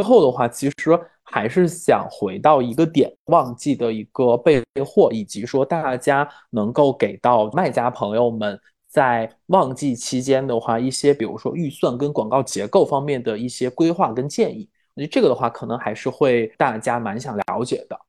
最后的话，其实还是想回到一个点，旺季的一个备货，以及说大家能够给到卖家朋友们在旺季期间的话，一些比如说预算跟广告结构方面的一些规划跟建议。我觉得这个的话，可能还是会大家蛮想了解的。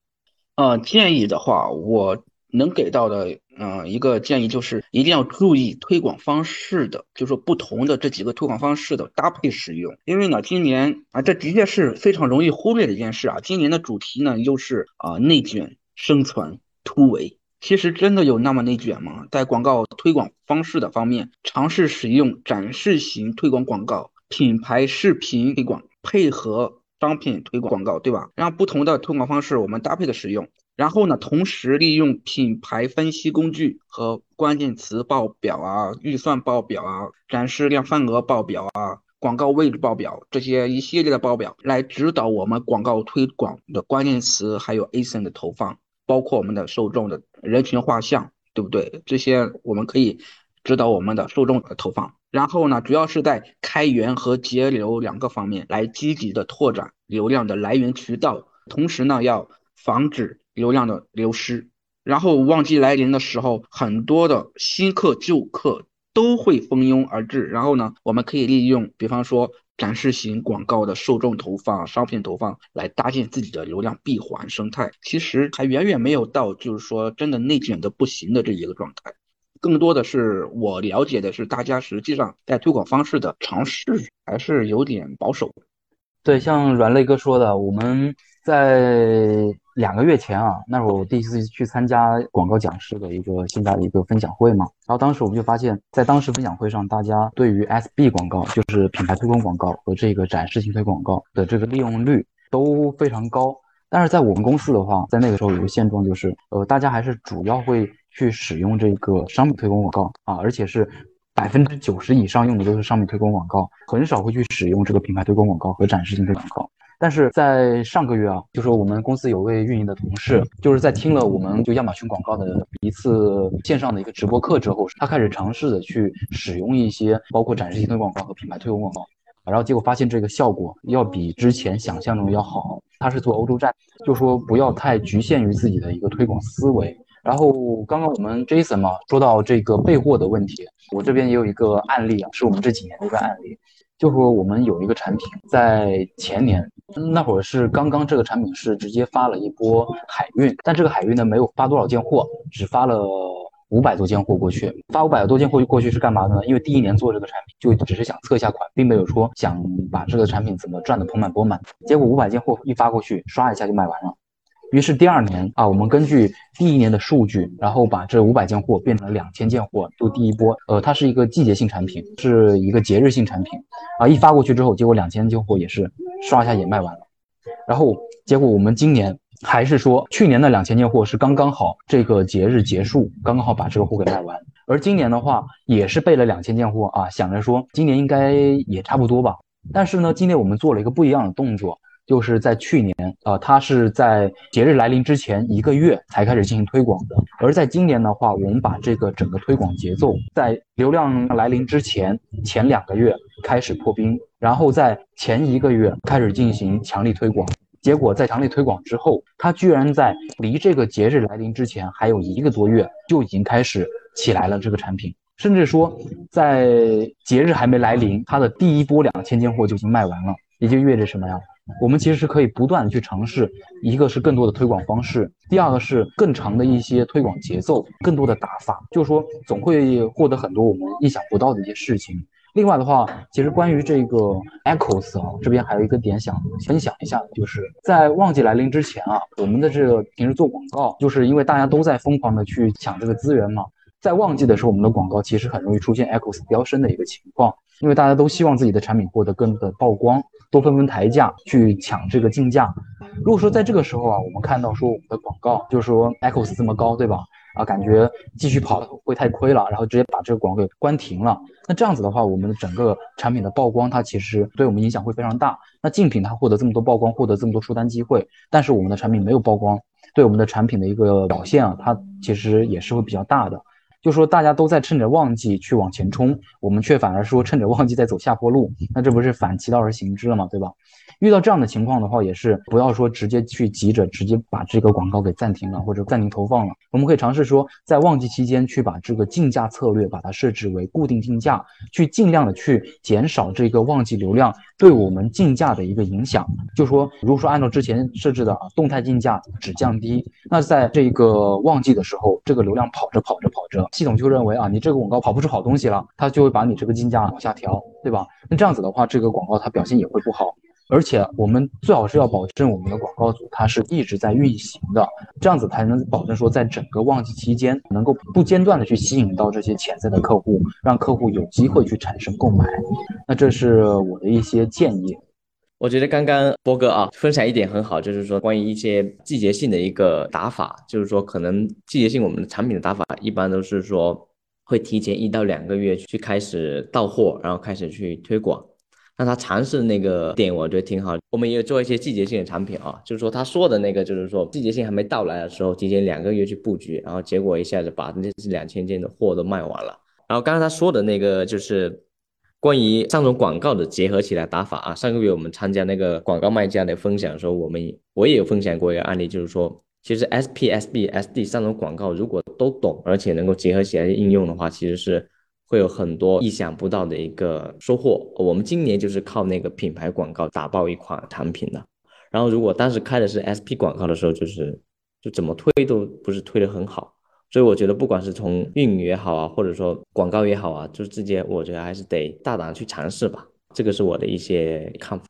呃，建议的话，我。能给到的，嗯，一个建议就是一定要注意推广方式的，就是说不同的这几个推广方式的搭配使用。因为呢，今年啊，这的确是非常容易忽略的一件事啊。今年的主题呢，又是啊内卷、生存、突围。其实真的有那么内卷吗？在广告推广方式的方面，尝试使用展示型推广广告、品牌视频推广，配合商品推广广告，对吧？让不同的推广方式我们搭配的使用。然后呢，同时利用品牌分析工具和关键词报表啊、预算报表啊、展示量份额报表啊、广告位置报表这些一系列的报表，来指导我们广告推广的关键词，还有 ASIN 的投放，包括我们的受众的人群画像，对不对？这些我们可以指导我们的受众的投放。然后呢，主要是在开源和节流两个方面来积极的拓展流量的来源渠道，同时呢，要防止。流量的流失，然后旺季来临的时候，很多的新客旧客都会蜂拥而至。然后呢，我们可以利用，比方说展示型广告的受众投放、商品投放来搭建自己的流量闭环生态。其实还远远没有到就是说真的内卷的不行的这一个状态，更多的是我了解的是，大家实际上在推广方式的尝试还是有点保守。对，像软肋哥说的，我们在。两个月前啊，那是我第一次去参加广告讲师的一个现在的一个分享会嘛，然后当时我们就发现，在当时分享会上，大家对于 SB 广告，就是品牌推广广告和这个展示型推广告的这个利用率都非常高。但是在我们公司的话，在那个时候有个现状就是，呃，大家还是主要会去使用这个商品推广广告啊，而且是百分之九十以上用的都是商品推广广告，很少会去使用这个品牌推广广告和展示型推广广告。但是在上个月啊，就是我们公司有位运营的同事，就是在听了我们就亚马逊广告的一次线上的一个直播课之后，他开始尝试的去使用一些包括展示型推广广告和品牌推广广告，然后结果发现这个效果要比之前想象中要好。他是做欧洲站，就说不要太局限于自己的一个推广思维。然后刚刚我们 Jason 嘛说到这个备货的问题，我这边也有一个案例啊，是我们这几年的一个案例。就说我们有一个产品，在前年那会儿是刚刚这个产品是直接发了一波海运，但这个海运呢没有发多少件货，只发了五百多件货过去。发五百多件货过去是干嘛的呢？因为第一年做这个产品就只是想测一下款，并没有说想把这个产品怎么赚的盆满钵满。结果五百件货一发过去，刷一下就卖完了。于是第二年啊，我们根据第一年的数据，然后把这五百件货变成了两千件货，就第一波。呃，它是一个季节性产品，是一个节日性产品啊。一发过去之后，结果两千件货也是刷一下也卖完了。然后结果我们今年还是说，去年的两千件货是刚刚好这个节日结束，刚刚好把这个货给卖完。而今年的话也是备了两千件货啊，想着说今年应该也差不多吧。但是呢，今年我们做了一个不一样的动作。就是在去年，呃，它是在节日来临之前一个月才开始进行推广的。而在今年的话，我们把这个整个推广节奏在流量来临之前前两个月开始破冰，然后在前一个月开始进行强力推广。结果在强力推广之后，它居然在离这个节日来临之前还有一个多月就已经开始起来了这个产品，甚至说在节日还没来临，它的第一波两千件货就已经卖完了，也就意味着什么呀？我们其实是可以不断的去尝试，一个是更多的推广方式，第二个是更长的一些推广节奏，更多的打法，就是说总会获得很多我们意想不到的一些事情。另外的话，其实关于这个 Echoes 啊，这边还有一个点想分享一下，就是在旺季来临之前啊，我们的这个平时做广告，就是因为大家都在疯狂的去抢这个资源嘛，在旺季的时候，我们的广告其实很容易出现 Echoes 飙升的一个情况，因为大家都希望自己的产品获得更多的曝光。都纷纷抬价去抢这个竞价。如果说在这个时候啊，我们看到说我们的广告就是说 Echoes 这么高，对吧？啊，感觉继续跑会太亏了，然后直接把这个广告给关停了。那这样子的话，我们的整个产品的曝光，它其实对我们影响会非常大。那竞品它获得这么多曝光，获得这么多出单机会，但是我们的产品没有曝光，对我们的产品的一个表现啊，它其实也是会比较大的。就说大家都在趁着旺季去往前冲，我们却反而说趁着旺季在走下坡路，那这不是反其道而行之了吗？对吧？遇到这样的情况的话，也是不要说直接去急着直接把这个广告给暂停了或者暂停投放了。我们可以尝试说，在旺季期间去把这个竞价策略把它设置为固定竞价，去尽量的去减少这个旺季流量对我们竞价的一个影响。就说如果说按照之前设置的啊动态竞价只降低，那在这个旺季的时候，这个流量跑着跑着跑着，系统就认为啊，你这个广告跑不出好东西了，它就会把你这个竞价往下调，对吧？那这样子的话，这个广告它表现也会不好。而且我们最好是要保证我们的广告组它是一直在运行的，这样子才能保证说在整个旺季期间能够不间断的去吸引到这些潜在的客户，让客户有机会去产生购买。那这是我的一些建议。我觉得刚刚波哥啊分享一点很好，就是说关于一些季节性的一个打法，就是说可能季节性我们的产品的打法一般都是说会提前一到两个月去开始到货，然后开始去推广。那他尝试那个点，我觉得挺好。我们也有做一些季节性的产品啊，就是说他说的那个，就是说季节性还没到来的时候，提前两个月去布局，然后结果一下子把那两千件的货都卖完了。然后刚刚他说的那个，就是关于上种广告的结合起来打法啊。上个月我们参加那个广告卖家的分享的时候，我们我也有分享过一个案例，就是说其实 S P S B S D 上种广告如果都懂，而且能够结合起来应用的话，其实是。会有很多意想不到的一个收获。我们今年就是靠那个品牌广告打爆一款产品的。然后如果当时开的是 SP 广告的时候，就是就怎么推都不是推的很好。所以我觉得不管是从运营也好啊，或者说广告也好啊，就这些我觉得还是得大胆去尝试吧。这个是我的一些看法。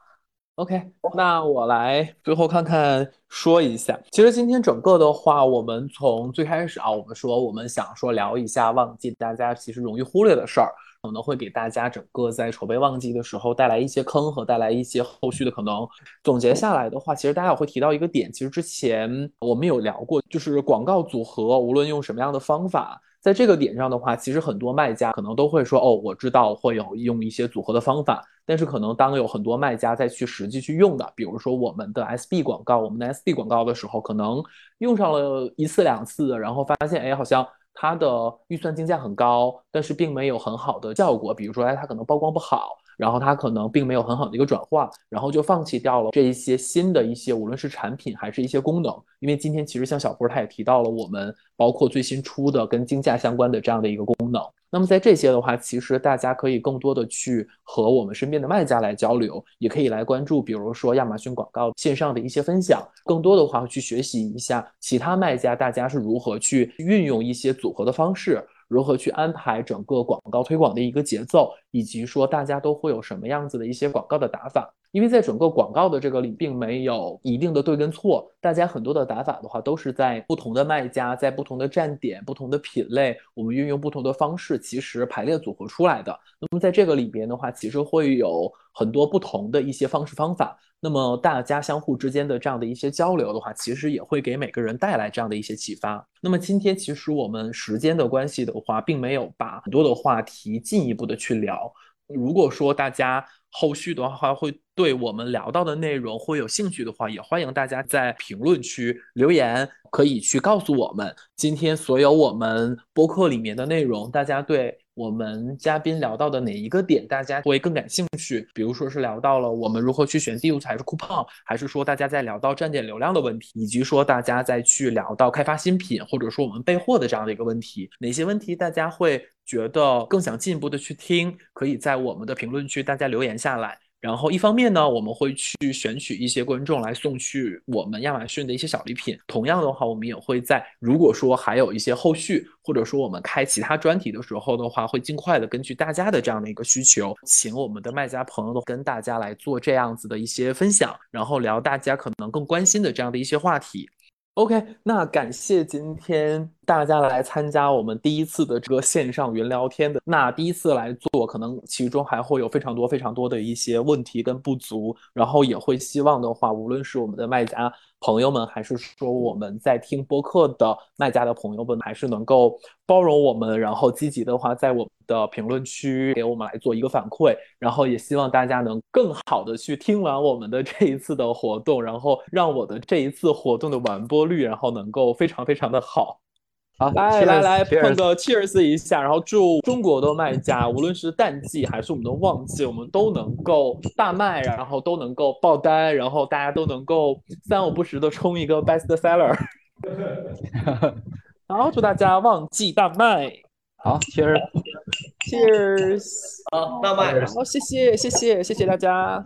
OK，那我来最后看看说一下。其实今天整个的话，我们从最开始啊，我们说我们想说聊一下旺季，大家其实容易忽略的事儿，可能会给大家整个在筹备旺季的时候带来一些坑和带来一些后续的可能。总结下来的话，其实大家也会提到一个点，其实之前我们有聊过，就是广告组合无论用什么样的方法。在这个点上的话，其实很多卖家可能都会说，哦，我知道会有用一些组合的方法，但是可能当有很多卖家在去实际去用的，比如说我们的 SB 广告，我们的 SD 广告的时候，可能用上了一次两次，然后发现，哎，好像它的预算竞价很高，但是并没有很好的效果，比如说，哎，它可能曝光不好。然后它可能并没有很好的一个转化，然后就放弃掉了这一些新的一些，无论是产品还是一些功能。因为今天其实像小波他也提到了，我们包括最新出的跟竞价相关的这样的一个功能。那么在这些的话，其实大家可以更多的去和我们身边的卖家来交流，也可以来关注，比如说亚马逊广告线上的一些分享。更多的话去学习一下其他卖家大家是如何去运用一些组合的方式。如何去安排整个广告推广的一个节奏，以及说大家都会有什么样子的一些广告的打法？因为在整个广告的这个里，并没有一定的对跟错，大家很多的打法的话，都是在不同的卖家、在不同的站点、不同的品类，我们运用不同的方式，其实排列组合出来的。那么在这个里边的话，其实会有很多不同的一些方式方法。那么大家相互之间的这样的一些交流的话，其实也会给每个人带来这样的一些启发。那么今天其实我们时间的关系的话，并没有把很多的话题进一步的去聊。如果说大家后续的话会对我们聊到的内容会有兴趣的话，也欢迎大家在评论区留言，可以去告诉我们今天所有我们播客里面的内容，大家对。我们嘉宾聊到的哪一个点，大家会更感兴趣？比如说是聊到了我们如何去选第五还是酷胖，还是说大家在聊到站点流量的问题，以及说大家再去聊到开发新品，或者说我们备货的这样的一个问题，哪些问题大家会觉得更想进一步的去听？可以在我们的评论区大家留言下来。然后一方面呢，我们会去选取一些观众来送去我们亚马逊的一些小礼品。同样的话，我们也会在如果说还有一些后续，或者说我们开其他专题的时候的话，会尽快的根据大家的这样的一个需求，请我们的卖家朋友跟大家来做这样子的一些分享，然后聊大家可能更关心的这样的一些话题。OK，那感谢今天大家来参加我们第一次的这个线上云聊天的。那第一次来做，可能其中还会有非常多非常多的一些问题跟不足，然后也会希望的话，无论是我们的卖家。朋友们，还是说我们在听播客的卖家的朋友们，还是能够包容我们，然后积极的话，在我的评论区给我们来做一个反馈，然后也希望大家能更好的去听完我们的这一次的活动，然后让我的这一次活动的完播率，然后能够非常非常的好。好，来来来，碰个 cheers 一下，然后祝中国的卖家，无论是淡季还是我们的旺季，我们都能够大卖，然后都能够爆单，然后大家都能够三五不时的冲一个 best seller。然后祝大家旺季大卖好，cheers。，cheers！好，那麦。好，谢谢谢谢谢谢大家。